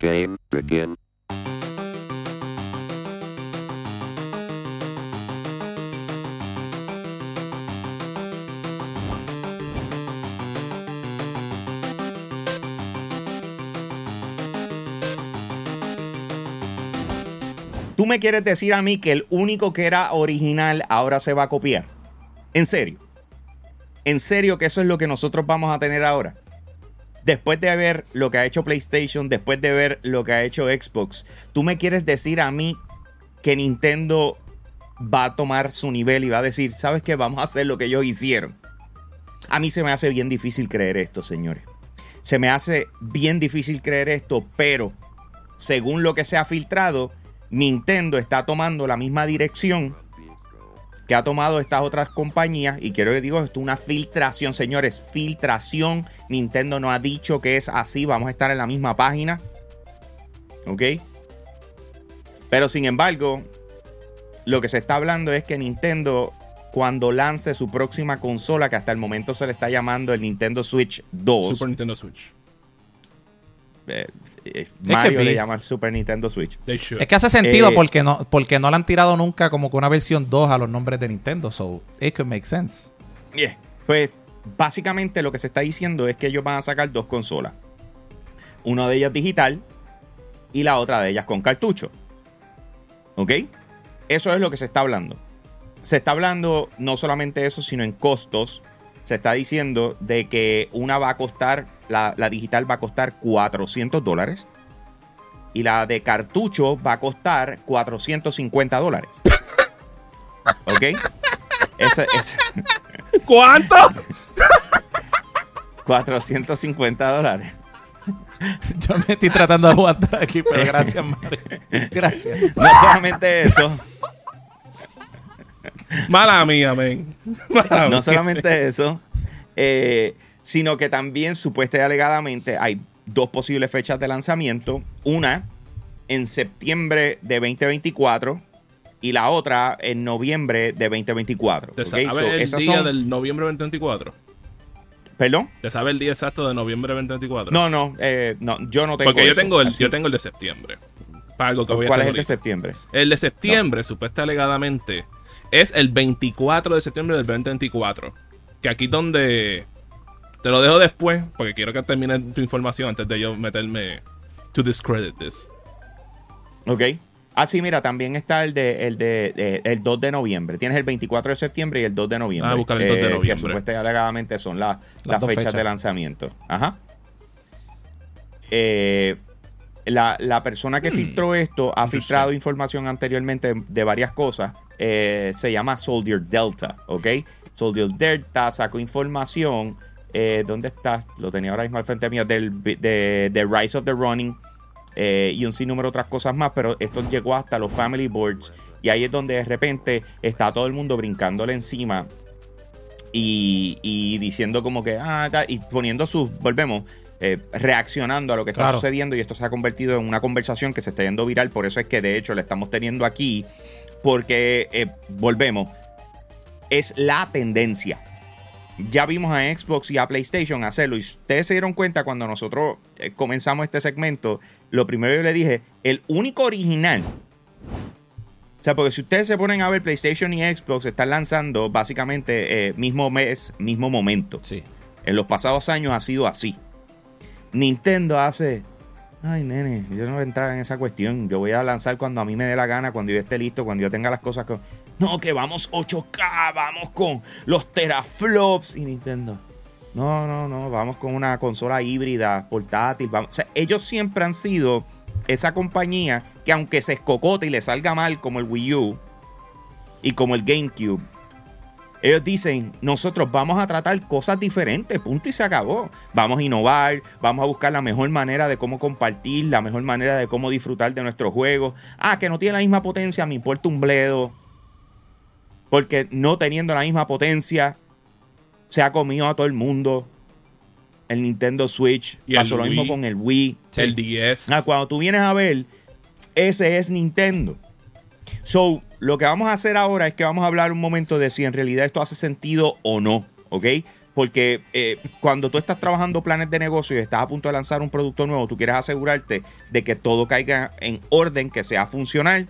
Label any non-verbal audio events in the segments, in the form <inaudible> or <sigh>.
Game begin. ¿Tú me quieres decir a mí que el único que era original ahora se va a copiar? ¿En serio? ¿En serio que eso es lo que nosotros vamos a tener ahora? Después de ver lo que ha hecho PlayStation, después de ver lo que ha hecho Xbox, ¿tú me quieres decir a mí que Nintendo va a tomar su nivel y va a decir, ¿sabes qué? Vamos a hacer lo que ellos hicieron. A mí se me hace bien difícil creer esto, señores. Se me hace bien difícil creer esto, pero según lo que se ha filtrado, Nintendo está tomando la misma dirección que ha tomado estas otras compañías. Y quiero que digo, esto es una filtración, señores. Filtración. Nintendo no ha dicho que es así. Vamos a estar en la misma página. ¿Ok? Pero sin embargo, lo que se está hablando es que Nintendo, cuando lance su próxima consola, que hasta el momento se le está llamando el Nintendo Switch 2. Super Nintendo Switch. Eh, eh, que Mario vi- le llama el Super Nintendo Switch. Es que hace sentido Eh, porque no porque no le han tirado nunca como que una versión 2 a los nombres de Nintendo. So, it could make sense. Yeah. Pues básicamente lo que se está diciendo es que ellos van a sacar dos consolas. Una de ellas digital y la otra de ellas con cartucho. ¿Ok? Eso es lo que se está hablando. Se está hablando no solamente eso, sino en costos. Se está diciendo de que una va a costar, la, la digital va a costar 400 dólares. Y la de cartucho va a costar 450 dólares. <laughs> ¿Ok? Ese, ese, <laughs> ¿Cuánto? 450 dólares. <laughs> Yo me estoy tratando de aguantar aquí, pero gracias, Mario. Gracias. No solamente eso, Mala mía, men. Mala mía. no solamente eso, eh, sino que también supuesta y alegadamente hay dos posibles fechas de lanzamiento. Una en septiembre de 2024 y la otra en noviembre de 2024. ¿Te sabe So, el esas día son- del noviembre 2024? ¿Perdón? ¿Te sabe el día exacto de noviembre 2024? No, no, eh, no, yo no tengo Porque yo eso. tengo, el, Así- yo tengo el de septiembre. Para algo que voy a ¿Cuál es el de septiembre? El de septiembre, supuesta alegadamente, es el 24 de septiembre del 2024. Que aquí donde... Te lo dejo después, porque quiero que termine tu información antes de yo meterme to discredit this. Ok. Ah, sí, mira, también está el de el de, de- el 2 de noviembre. Tienes el 24 de septiembre y el 2 de noviembre. Ah, buscar el 2 de eh, noviembre. Que supuestamente y alegadamente son la- las, dos fechas, fechas. de lanzamiento. Ajá. Eh, la, la persona que filtró esto ha filtrado información anteriormente de varias cosas. Eh, se llama Soldier Delta, ¿ok? Soldier Delta sacó información. Eh, ¿Dónde está? Lo tenía ahora mismo al frente mío. Del, de, de Rise of the Running eh, y un sinnúmero de otras cosas más, pero esto llegó hasta los family boards y ahí es donde de repente está todo el mundo brincándole encima y, y diciendo como que, ah, y poniendo sus, volvemos, eh, reaccionando a lo que está Claro. sucediendo y esto se ha convertido en una conversación que se está yendo viral, por eso es que de hecho la estamos teniendo aquí, porque, eh, volvemos, es la tendencia. Ya vimos a Xbox y a PlayStation hacerlo. Y ustedes se dieron cuenta cuando nosotros eh, comenzamos este segmento. Lo primero yo le dije, el único original. O sea, porque si ustedes se ponen a ver PlayStation y Xbox están lanzando básicamente eh, mismo mes, mismo momento. Sí. En los pasados años ha sido así. Nintendo hace. Ay, nene, yo no voy a entrar en esa cuestión. Yo voy a lanzar cuando a mí me dé la gana, cuando yo esté listo, cuando yo tenga las cosas que. No, que vamos 8K, vamos con los teraflops. Y Nintendo. No, no, no, vamos con una consola híbrida, portátil. O sea, ellos siempre han sido esa compañía que, aunque se escocote y le salga mal, como el Wii U y como el GameCube, ellos dicen, nosotros vamos a tratar cosas diferentes, punto y se acabó. Vamos a innovar, vamos a buscar la mejor manera de cómo compartir, la mejor manera de cómo disfrutar de nuestros juegos. Ah, que no tiene la misma potencia, me importa un bledo. Porque no teniendo la misma potencia, se ha comido a todo el mundo. El Nintendo Switch, Y pasó lo mismo con el Wii. El 10. Ah, cuando tú vienes a ver, ese es Nintendo. So, lo que vamos a hacer ahora es que vamos a hablar un momento de si en realidad esto hace sentido o no, ¿ok? porque eh, cuando tú estás trabajando planes de negocio y estás a punto de lanzar un producto nuevo, tú quieres asegurarte de que todo caiga en orden, que sea funcional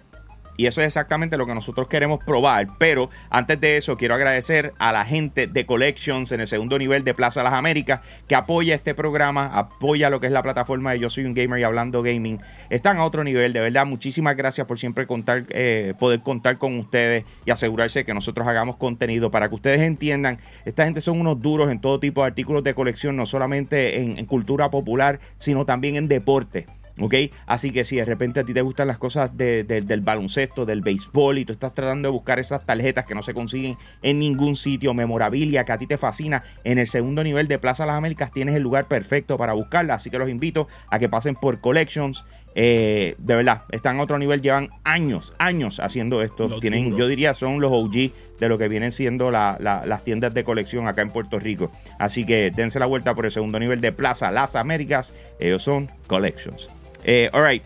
y eso es exactamente lo que nosotros queremos probar. Pero antes de eso, quiero agradecer a la gente de Collections en el segundo nivel de Plaza Las Américas que apoya este programa, apoya lo que es la plataforma de Yo Soy un Gamer y Hablando Gaming. Están a otro nivel, de verdad. Muchísimas gracias por siempre contar, eh, poder contar con ustedes y asegurarse que nosotros hagamos contenido para que ustedes entiendan. Esta gente son unos duros en todo tipo de artículos de colección, no solamente en cultura popular, sino también en deporte. ¿Ok? Así que si de repente a ti te gustan las cosas del baloncesto, del béisbol y tú estás tratando de buscar esas tarjetas que no se consiguen en ningún sitio, memorabilia que a ti te fascina, en el segundo nivel de Plaza Las Américas tienes el lugar perfecto para buscarla. Así que los invito a que pasen por Collections. Eh, de verdad, están a otro nivel, llevan años, años haciendo esto. Tienen, yo diría, son los OG de lo que vienen siendo las tiendas de colección acá en Puerto Rico. Así que dense la vuelta por el segundo nivel de Plaza Las Américas. Ellos son Collections. Eh, alright.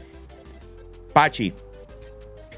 Pachi,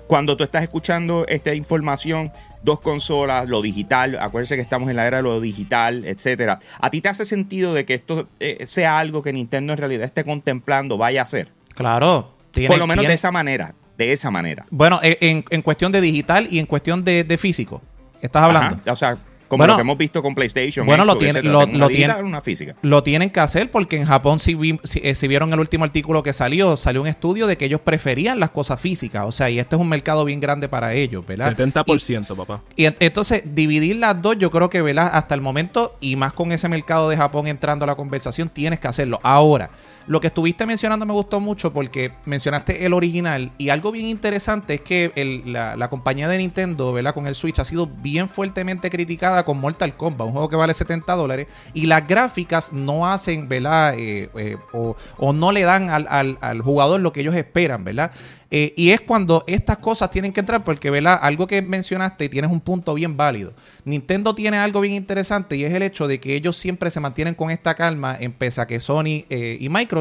cuando tú estás escuchando esta información, dos consolas, lo digital, acuérdense que estamos en la era de lo digital, etcétera. ¿A ti te hace sentido de que esto eh, sea algo que Nintendo en realidad esté contemplando, vaya a hacer? Claro. Por lo menos de esa manera. De esa manera. Bueno, en, cuestión de digital y en cuestión de, físico. Estás hablando. o sea, como lo que hemos visto con PlayStation. Bueno, lo, tiene, lo, una física. lo tienen que hacer porque en Japón, si, eh, si, vieron el último artículo que salió, salió un estudio de que ellos preferían las cosas físicas. O sea, y este es un mercado bien grande para ellos, ¿verdad? 70%, papá. Y entonces, dividir las dos, yo creo que, ¿verdad? Hasta el momento, y más con ese mercado de Japón entrando a la conversación, tienes que hacerlo. Ahora, lo que estuviste mencionando me gustó mucho porque mencionaste el original y algo bien interesante es que la, compañía de Nintendo, ¿verdad? Con el Switch ha sido bien fuertemente criticada con Mortal Kombat, un juego que vale 70 dólares y las gráficas no hacen, ¿verdad? Eh, eh, o, no le dan al, jugador lo que ellos esperan, ¿verdad? Eh, y es cuando estas cosas tienen que entrar, porque, ¿verdad? Algo que mencionaste y tienes un punto bien válido. Nintendo tiene algo bien interesante y es el hecho de que ellos siempre se mantienen con esta calma, en pese a que Sony y Microsoft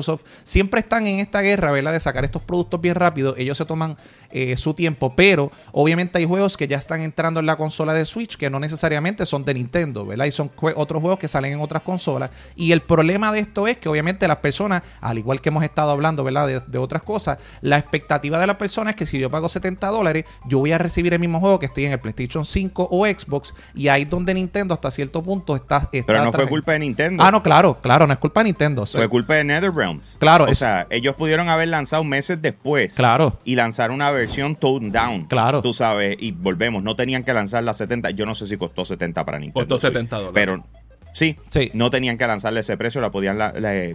siempre están en esta guerra, ¿verdad? De sacar estos productos bien rápido. Ellos se toman eh, su tiempo, pero obviamente hay juegos que ya están entrando en la consola de Switch que no necesariamente son de Nintendo, ¿verdad? Y son otros juegos que salen en otras consolas. Y el problema de esto es que obviamente las personas, al igual que hemos estado hablando, ¿verdad? De, de otras cosas, la expectativa de de la persona es que si yo pago 70 dólares, yo voy a recibir el mismo juego que estoy en el PlayStation 5 o Xbox. Y ahí es donde Nintendo hasta cierto punto está. Pero no fue culpa de Nintendo. Ah, no, claro, claro, no es culpa de Nintendo. Fue culpa de NetherRealms. Claro. O sea, ellos pudieron haber lanzado meses después. Claro. Y lanzar una versión toned down. Claro. Tú sabes, y volvemos, no tenían que lanzar la 70. Yo no sé si costó 70 para Nintendo. Costó 70 dólares. Pero sí, sí, no tenían que lanzarle ese precio, la podían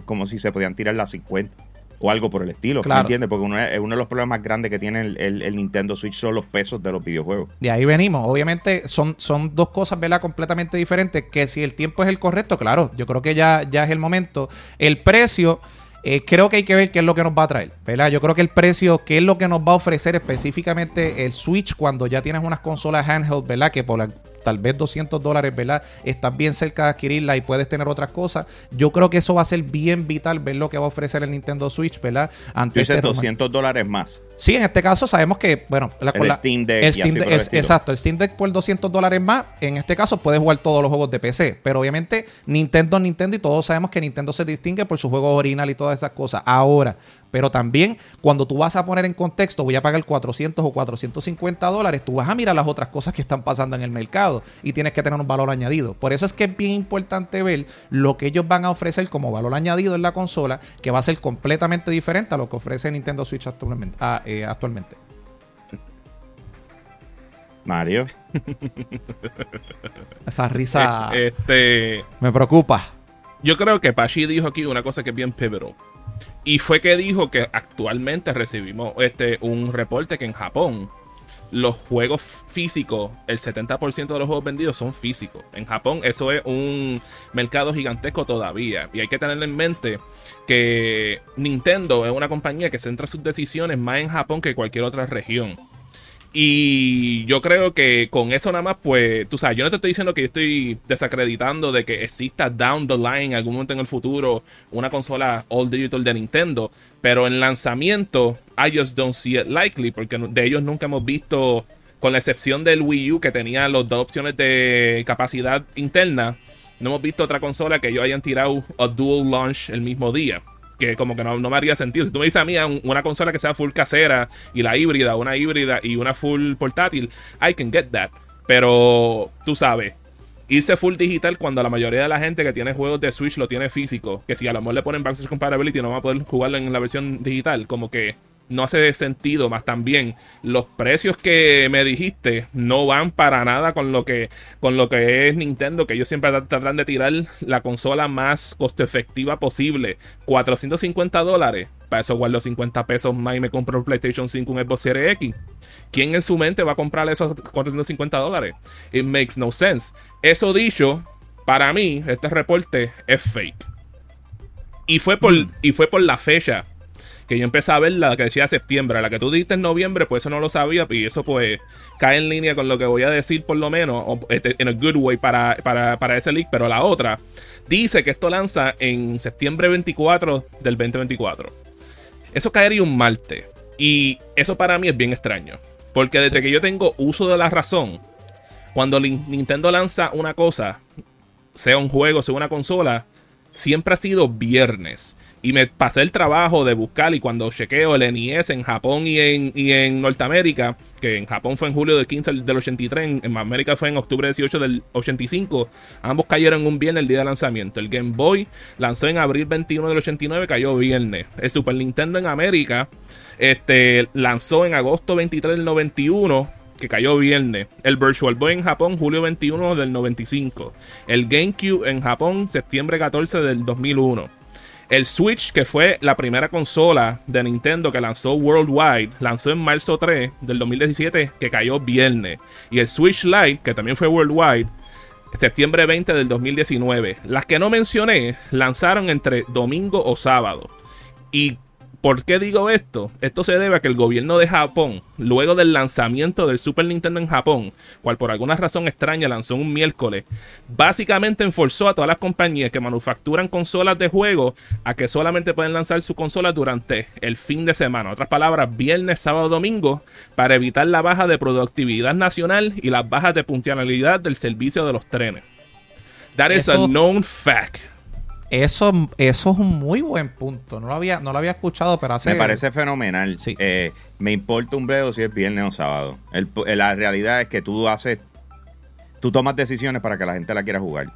como si se podían tirar las 50 o algo por el estilo. Claro. ¿Me entiendes? Porque uno, uno, de los problemas más grandes que tiene el, Nintendo Switch son los pesos de los videojuegos. De ahí venimos. Obviamente son, son dos cosas, ¿verdad? Completamente diferentes. Que si el tiempo es el correcto, claro, yo creo que ya, ya es el momento. El precio. Eh, creo que hay que ver qué es lo que nos va a traer, ¿verdad? Yo creo que el precio, qué es lo que nos va a ofrecer específicamente el Switch cuando ya tienes unas consolas handheld, ¿verdad? Que por la, tal vez 200 dólares, ¿verdad? Estás bien cerca de adquirirla y puedes tener otras cosas. Yo creo que eso va a ser bien vital ver lo que va a ofrecer el Nintendo Switch, ¿verdad? Antes de 200 dólares más. Sí, en este caso sabemos que, bueno, la, el Steam Deck. exacto, el Steam Deck por 200 dólares más, en este caso puedes jugar todos los juegos de PC. Pero obviamente Nintendo Nintendo y todos sabemos que Nintendo se distingue por su juego original y todas esas cosas. Ahora, pero también cuando tú vas a poner en contexto, voy a pagar 400 o 450 dólares, tú vas a mirar las otras cosas que están pasando en el mercado y tienes que tener un valor añadido. Por eso es que es bien importante ver lo que ellos van a ofrecer como valor añadido en la consola, que va a ser completamente diferente a lo que ofrece Nintendo Switch actualmente. Ah, eh, actualmente. Mario. <laughs> Esa risa eh, este, me preocupa. Yo creo que Pachi dijo aquí una cosa que es bien pivotal. Y fue que dijo que actualmente recibimos este, un reporte que en Japón los juegos físicos, el 70% de los juegos vendidos son físicos. En Japón eso es un mercado gigantesco todavía. Y hay que tener en mente que Nintendo es una compañía que centra sus decisiones más en Japón que cualquier otra región. Y yo creo que con eso nada más, pues, tú sabes, yo no te estoy diciendo que yo estoy desacreditando de que exista down the line algún momento en el futuro una consola all digital de Nintendo, pero en lanzamiento, I just don't see it likely, porque de ellos nunca hemos visto, con la excepción del Wii U que tenía las dos opciones de capacidad interna, no hemos visto otra consola que ellos hayan tirado a dual launch el mismo día. Que como que no, no me haría sentido. Si tú me dices a mí un- una consola que sea full casera y la híbrida, una híbrida y una full portátil, I can get that. Pero tú sabes, irse full digital cuando la mayoría de la gente que tiene juegos de Switch lo tiene físico, que si a lo mejor le ponen backwards compatibility no va a poder jugarlo en la versión digital, como que no hace sentido, más también los precios que me dijiste no van para nada con lo que con lo que es Nintendo, que ellos siempre tra- tratan de tirar la consola más costo efectiva posible, 450 dólares. Para eso guardo 50 pesos más y me compro un PlayStation 5, un Xbox Series X. ¿Quién en su mente va a comprar esos 450 dólares? It makes no sense. Eso dicho, para mí, este reporte es fake. Y fue por, y fue por la fecha que yo empecé a ver la que decía septiembre. La que tú diste en noviembre, pues eso no lo sabía. Y eso pues cae en línea con lo que voy a decir por lo menos. este, En a good way para, para, para ese leak. Pero la otra dice que esto lanza en septiembre 24 del 2024. Eso caería un martes. Y eso para mí es bien extraño. Porque desde que yo tengo uso de la razón, cuando Nintendo lanza una cosa, sea un juego, sea una consola, siempre ha sido viernes. Y me pasé el trabajo de buscar y cuando chequeo el NES en Japón y en, y en Norteamérica, que en Japón fue en julio del 15 del 83, en, en América fue en octubre 18 del 85, ambos cayeron un viernes el día de lanzamiento. El Game Boy lanzó en abril 21 del 89, cayó viernes. El Super Nintendo en América este, lanzó en agosto 23 del 91, que cayó viernes. El Virtual Boy en Japón, julio 21 del 95. El GameCube en Japón, septiembre 14 del 2001. El Switch, que fue la primera consola de Nintendo que lanzó worldwide, lanzó en marzo 3 del 2017, que cayó viernes. Y el Switch Lite, que también fue worldwide, septiembre 20 del 2019. Las que no mencioné lanzaron entre domingo o sábado. ¿Y por qué digo esto? Esto se debe a que el gobierno de Japón, luego del lanzamiento del Super Nintendo en Japón, cual por alguna razón extraña lanzó un miércoles, básicamente enforzó a todas las compañías que manufacturan consolas de juego a que solamente pueden lanzar sus consolas durante el fin de semana. En otras palabras, viernes, sábado, domingo, para evitar la baja de productividad nacional y las bajas de puntualidad del servicio de los trenes. That is a known fact. Eso, eso es un muy buen punto. No lo había, no lo había escuchado, pero hace. Me parece fenomenal. Sí. Eh, me importa un bledo si es viernes o sábado. El- la realidad es que tú haces. Tú tomas decisiones para que la gente la quiera jugar.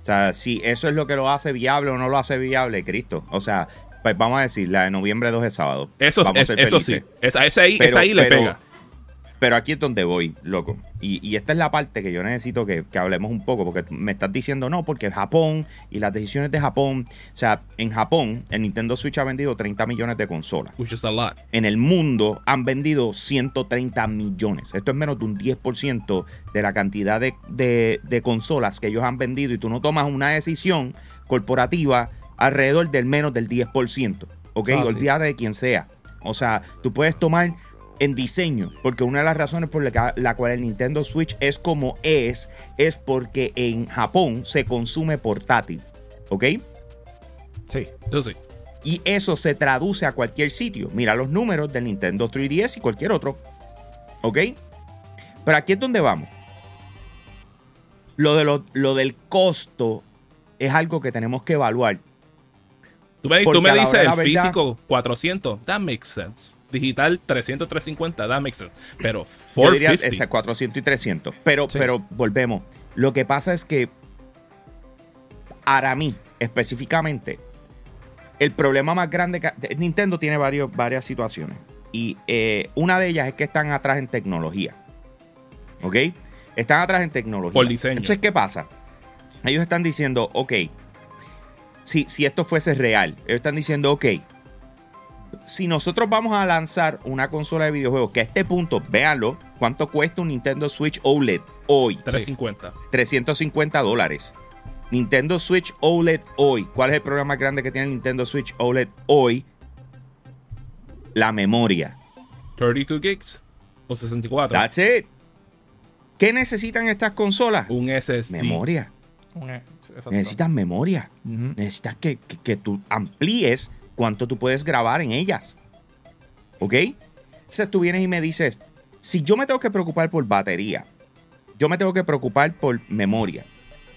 O sea, si eso es lo que lo hace viable o no lo hace viable, Cristo. O sea, pues vamos a decir, la de noviembre 2 es sábado. Eso, Vamos a es- ser eso sí. Esa, esa ahí, Pero- esa ahí le pero- pega. Pero aquí es donde voy, loco. Y, y esta es la parte que yo necesito que, que hablemos un poco, porque me estás diciendo no, porque Japón y las decisiones de Japón. O sea, en Japón, el Nintendo Switch ha vendido 30 millones de consolas. Which is a lot. En el mundo han vendido 130 millones. Esto es menos de un 10% de la cantidad de, de- de consolas que ellos han vendido. Y tú no tomas una decisión corporativa alrededor del menos del 10%. ¿Ok? Ah, sí. Olvídate de quien sea. O sea, tú puedes tomar en diseño, porque una de las razones por la, cual el Nintendo Switch es como es, es porque en Japón se consume portátil. ¿Ok? Sí. Eso sí. Y eso se traduce a cualquier sitio. Mira los números del Nintendo 3DS y cualquier otro. ¿Ok? Pero aquí es donde vamos. Lo, de lo, lo del costo es algo que tenemos que evaluar. Tú me, tú dices el verdad- físico 400, that makes sense. Digital 300, 350, that makes sense. Pero Yo diría 450. ese 400 y 300. Pero, Sí. pero volvemos. Lo que pasa es que para mí, específicamente, el problema más grande que Nintendo tiene varios, varias situaciones. Y eh, una de ellas es que están atrás en tecnología. ¿Ok? Están atrás en tecnología. Por diseño. Entonces, ¿qué pasa? Ellos están diciendo, ok, si, si esto fuese real, ellos están diciendo, ok, si nosotros vamos a lanzar una consola de videojuegos, que a este punto, véanlo, ¿cuánto cuesta un Nintendo Switch OLED hoy? 350. 350 dólares. Nintendo Switch OLED hoy. ¿Cuál es el problema más grande que tiene el Nintendo Switch OLED hoy? La memoria. 32 gigs o 64. That's it. ¿Qué necesitan estas consolas? un SSD. Memoria. Un- exacto. Necesitan memoria. Necesitas que, que- que tú amplíes cuánto tú puedes grabar en ellas. ¿Ok? Entonces tú vienes y me dices, si yo me tengo que preocupar por batería, yo me tengo que preocupar por memoria,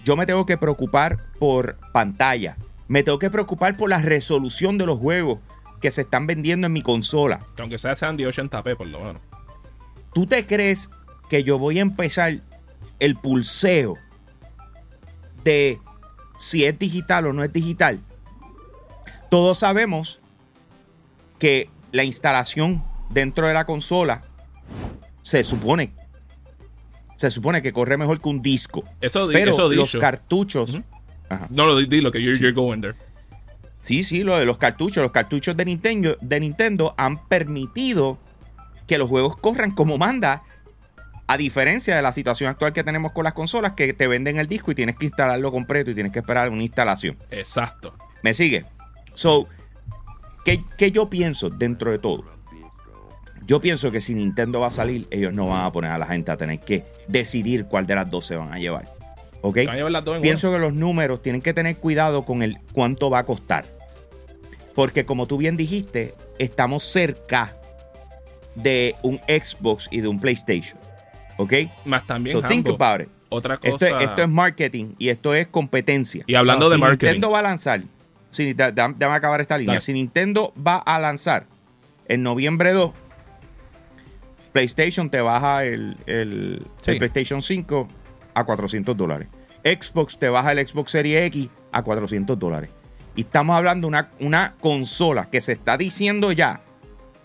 yo me tengo que preocupar por pantalla. Me tengo que preocupar por la resolución de los juegos que se están vendiendo en mi consola. Que aunque sea sean de 80p, por lo menos. ¿Tú te crees que yo voy a empezar el pulseo de si es digital o no es digital? Todos sabemos que la instalación dentro de la consola se supone se supone que corre mejor que un disco. Eso, pero eso los cartuchos. Ajá. No, lo di, di lo que you're, you're going there. Sí, sí, lo de los cartuchos. Los cartuchos de Nintendo, de Nintendo han permitido que los juegos corran como manda. A diferencia de la situación actual que tenemos con las consolas, que te venden el disco y tienes que instalarlo completo y tienes que esperar una instalación. Exacto. ¿Me sigue? So, ¿qué, qué yo pienso dentro de todo? Yo pienso que si Nintendo va a salir, ellos no van a poner a la gente a tener que decidir cuál de las dos se van a llevar. ¿Ok? A llevar las dos en Pienso que los números tienen que tener cuidado con el cuánto va a costar. Porque como tú bien dijiste, estamos cerca de un Xbox y de un PlayStation. ¿Ok? Más también, So think about it. otra cosa. Esto es, esto es marketing y esto es competencia. Y hablando de si marketing. Nintendo va a lanzar, si, da- da- déjame acabar esta línea. Dale. Si Nintendo va a lanzar en noviembre 2, PlayStation te baja el, el- Sí. el PlayStation 5 a 400 dólares. Xbox te baja el Xbox Series X a 400 dólares. Y estamos hablando de una, una consola que se está diciendo ya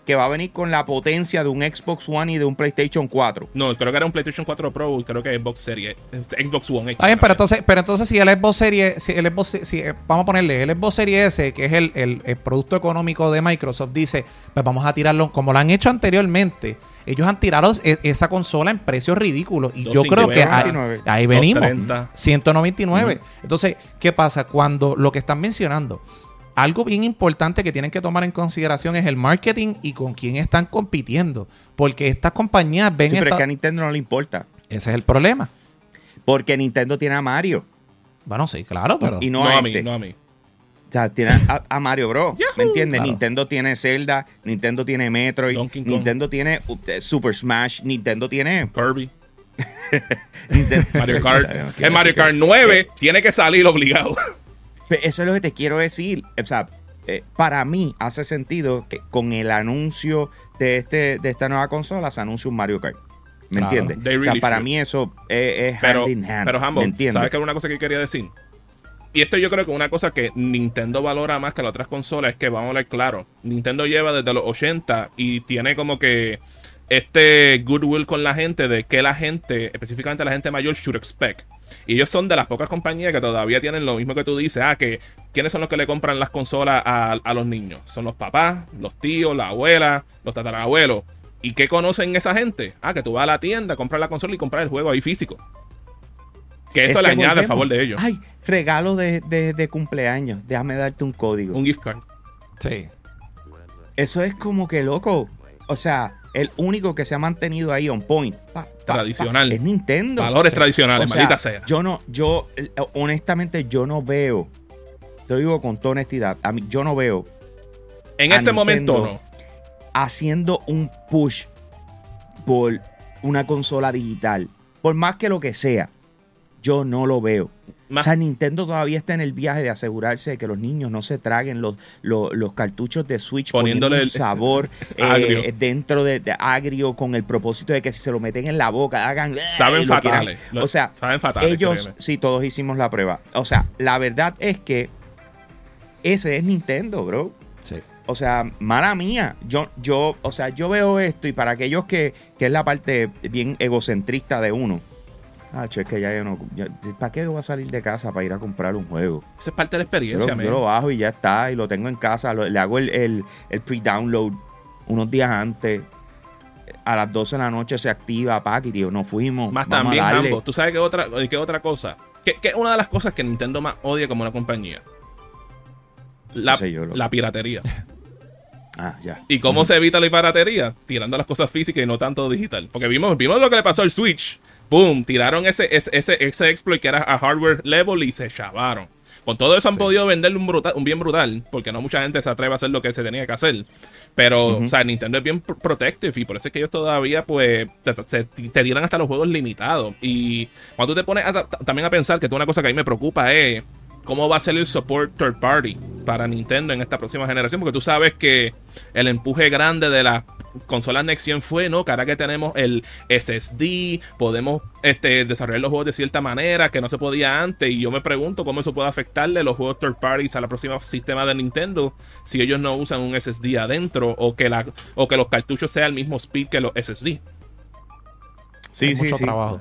que va a venir con la potencia de un Xbox One y de un PlayStation 4. No, creo que era un PlayStation 4 Pro, creo que Xbox Series, Xbox One. Está bien, pero entonces, pero entonces si el Xbox Series, si el Xbox, si, eh, vamos a ponerle el Xbox Series S, que es el, el- el producto económico de Microsoft, dice, pues vamos a tirarlo, como lo han hecho anteriormente, ellos han tirado esa consola en precios ridículos. Y yo creo que ahí, 259. ahí venimos. 230. 199. Entonces, ¿qué pasa? Cuando lo que están mencionando, algo bien importante que tienen que tomar en consideración es el marketing y con quién están compitiendo. Porque estas compañías ven Sí, pero es que a Nintendo no le importa. Ese es el problema. Porque Nintendo tiene a Mario. Bueno, sí, claro, pero... Y no, No, a a mí, este. no a mí. O sea, tiene a, a Mario Bros. ¿Me entiendes? Claro. Nintendo tiene Zelda, Nintendo tiene Metroid. Nintendo tiene uh, Super Smash, Nintendo tiene. Kirby, <laughs> Nintendo- Mario Kart. <laughs> El Mario Kart 9 tiene que salir obligado. Eso es lo que te quiero decir. O sea, eh, para mí hace sentido que con el anuncio de, este, de esta nueva consola se anuncia un Mario Kart. ¿Me Claro. entiendes? O sea, para mí eso es, es Pero, hand in hand. pero Hambo, ¿Me? ¿sabes qué era una cosa que quería decir? Y esto yo creo que una cosa que Nintendo valora más que las otras consolas es que, vamos a hablar claro, Nintendo lleva desde los 80 y tiene como que este goodwill con la gente de que la gente, específicamente la gente mayor, should expect. Y ellos son de las pocas compañías que todavía tienen lo mismo que tú dices, ah, que ¿quiénes son los que le compran las consolas a, a los niños? Son los papás, los tíos, la abuela, los tatarabuelos. ¿Y qué conocen esa gente? Ah, que tú vas a la tienda, compras la consola y compras el juego ahí físico. Que eso Es le que añade a favor de ellos. Ay, regalo de, de- de cumpleaños. Déjame darte un código. Un gift card. Sí. Eso es como que loco. O sea, el único que se ha mantenido ahí on point. pa, pa, pa, Tradicional. es Nintendo. Valores Sí. tradicionales, O sea, maldita sea. Yo no, yo, eh, honestamente, yo no veo. Te lo digo con toda honestidad. A mí, yo no veo En este momento no. haciendo un push por una consola digital. Por más que lo que sea. Yo no lo veo. Más- O sea, Nintendo todavía está en el viaje de asegurarse de que los niños no se traguen los, los, los cartuchos de Switch Poniéndole poniendo un el- sabor <laughs> eh, dentro de, de agrio con el propósito de que si se lo meten en la boca hagan Saben lo quieran. fatales. Lo- O sea, saben fatales, ellos créeme. sí todos hicimos la prueba. O sea, la verdad es que ese es Nintendo, bro. Sí. O sea, mala mía. Yo, yo, o sea, yo veo esto y para aquellos que, que es la parte bien egocentrista de uno. Ah, es que ya yo no. yo- ¿Para qué yo voy a salir de casa para ir a comprar un juego? Esa es parte de la Yo, experiencia, lo- man. yo lo bajo y ya está, y lo tengo en casa. lo- le hago el, el, el pre-download unos días antes. A las 12 de la noche se activa, pack, y digo, no fuimos. Más también, a darle. Hambo. ¿Tú sabes qué otra, qué otra cosa? ¿Qué, qué es una de las cosas que Nintendo más odia como una compañía? La, No sé yo, loco. la piratería. <laughs> Ah, ya. ¿Y cómo se evita la piratería? Tirando las cosas físicas y no tanto digital. Porque vimos, vimos lo que le pasó al Switch. Boom, tiraron ese, ese, ese, ese exploit que era a hardware level y se chavaron. Con todo eso han podido venderle un, brutal, un bien brutal, porque no mucha gente se atreve a hacer lo que se tenía que hacer. Pero, o sea, Nintendo es bien protective y por eso es que ellos todavía, pues, te, te, dieran hasta los juegos limitados. Y cuando tú te pones también a pensar que una cosa que a mí me preocupa es cómo va a ser el support third party para Nintendo en esta próxima generación, porque tú sabes que el empuje grande de la consolas Next Gen fue, ¿no? Que ahora que tenemos el SSD, podemos este, desarrollar los juegos de cierta manera que no se podía antes. Y yo me pregunto cómo eso puede afectarle los juegos third parties a la próxima sistema de Nintendo si ellos no usan un SSD adentro o que, la, o que los cartuchos sean el mismo speed que los SSD. Sí, Hay sí, mucho trabajo.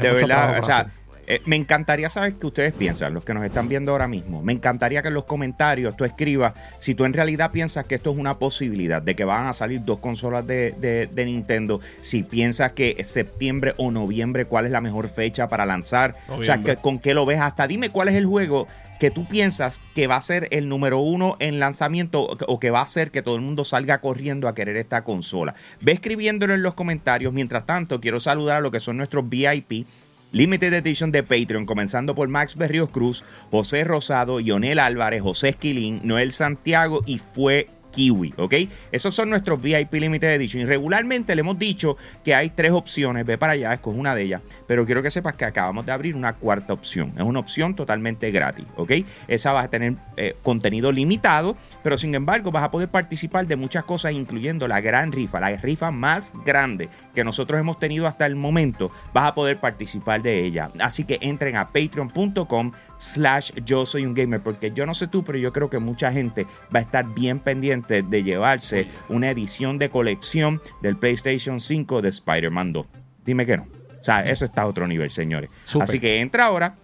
de verdad, o sea, eh, me encantaría saber qué ustedes piensan, los que nos están viendo ahora mismo. Me encantaría que en los comentarios tú escribas si tú en realidad piensas que esto es una posibilidad de que van a salir dos consolas de, Nintendo. Si piensas que septiembre o noviembre, cuál es la mejor fecha para lanzar. O sea, que, con qué lo ves. Hasta dime cuál es el juego que tú piensas que va a ser el número uno en lanzamiento o que va a hacer que todo el mundo salga corriendo a querer esta consola. Ve escribiéndolo en los comentarios. Mientras tanto, quiero saludar a lo que son nuestros VIP Limited Edition de Patreon, comenzando por Max Berrios Cruz, José Rosado, Ionel Álvarez, José Esquilín, Noel Santiago y fue Kiwi, ¿ok? Esos son nuestros VIP Limited Edition. Y regularmente le hemos dicho que hay tres opciones. Ve para allá, escoge una de ellas. Pero quiero que sepas que acabamos de abrir una cuarta opción. Es una opción totalmente gratis, ¿ok? Esa va a tener eh, contenido limitado, pero sin embargo vas a poder participar de muchas cosas, incluyendo la gran rifa, la rifa más grande que nosotros hemos tenido hasta el momento. Vas a poder participar de ella. Así que entren a patreon.com slash yo soy un gamer, porque yo no sé tú, pero yo creo que mucha gente va a estar bien pendiente de llevarse una edición de colección del PlayStation 5 de Spider-Man 2. Dime que no. O sea, eso está a otro nivel, señores. Así que entra ahora.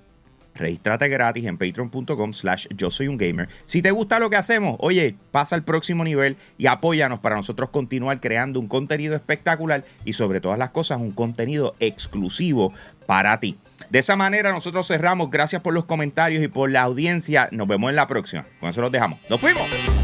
Regístrate gratis en patreon.com slash yo soy un gamer. Si te gusta lo que hacemos, oye, pasa al próximo nivel y apóyanos para nosotros continuar creando un contenido espectacular y sobre todas las cosas un contenido exclusivo para ti. De esa manera nosotros cerramos. Gracias por los comentarios y por la audiencia. Nos vemos en la próxima. Con eso los dejamos. ¡Nos fuimos!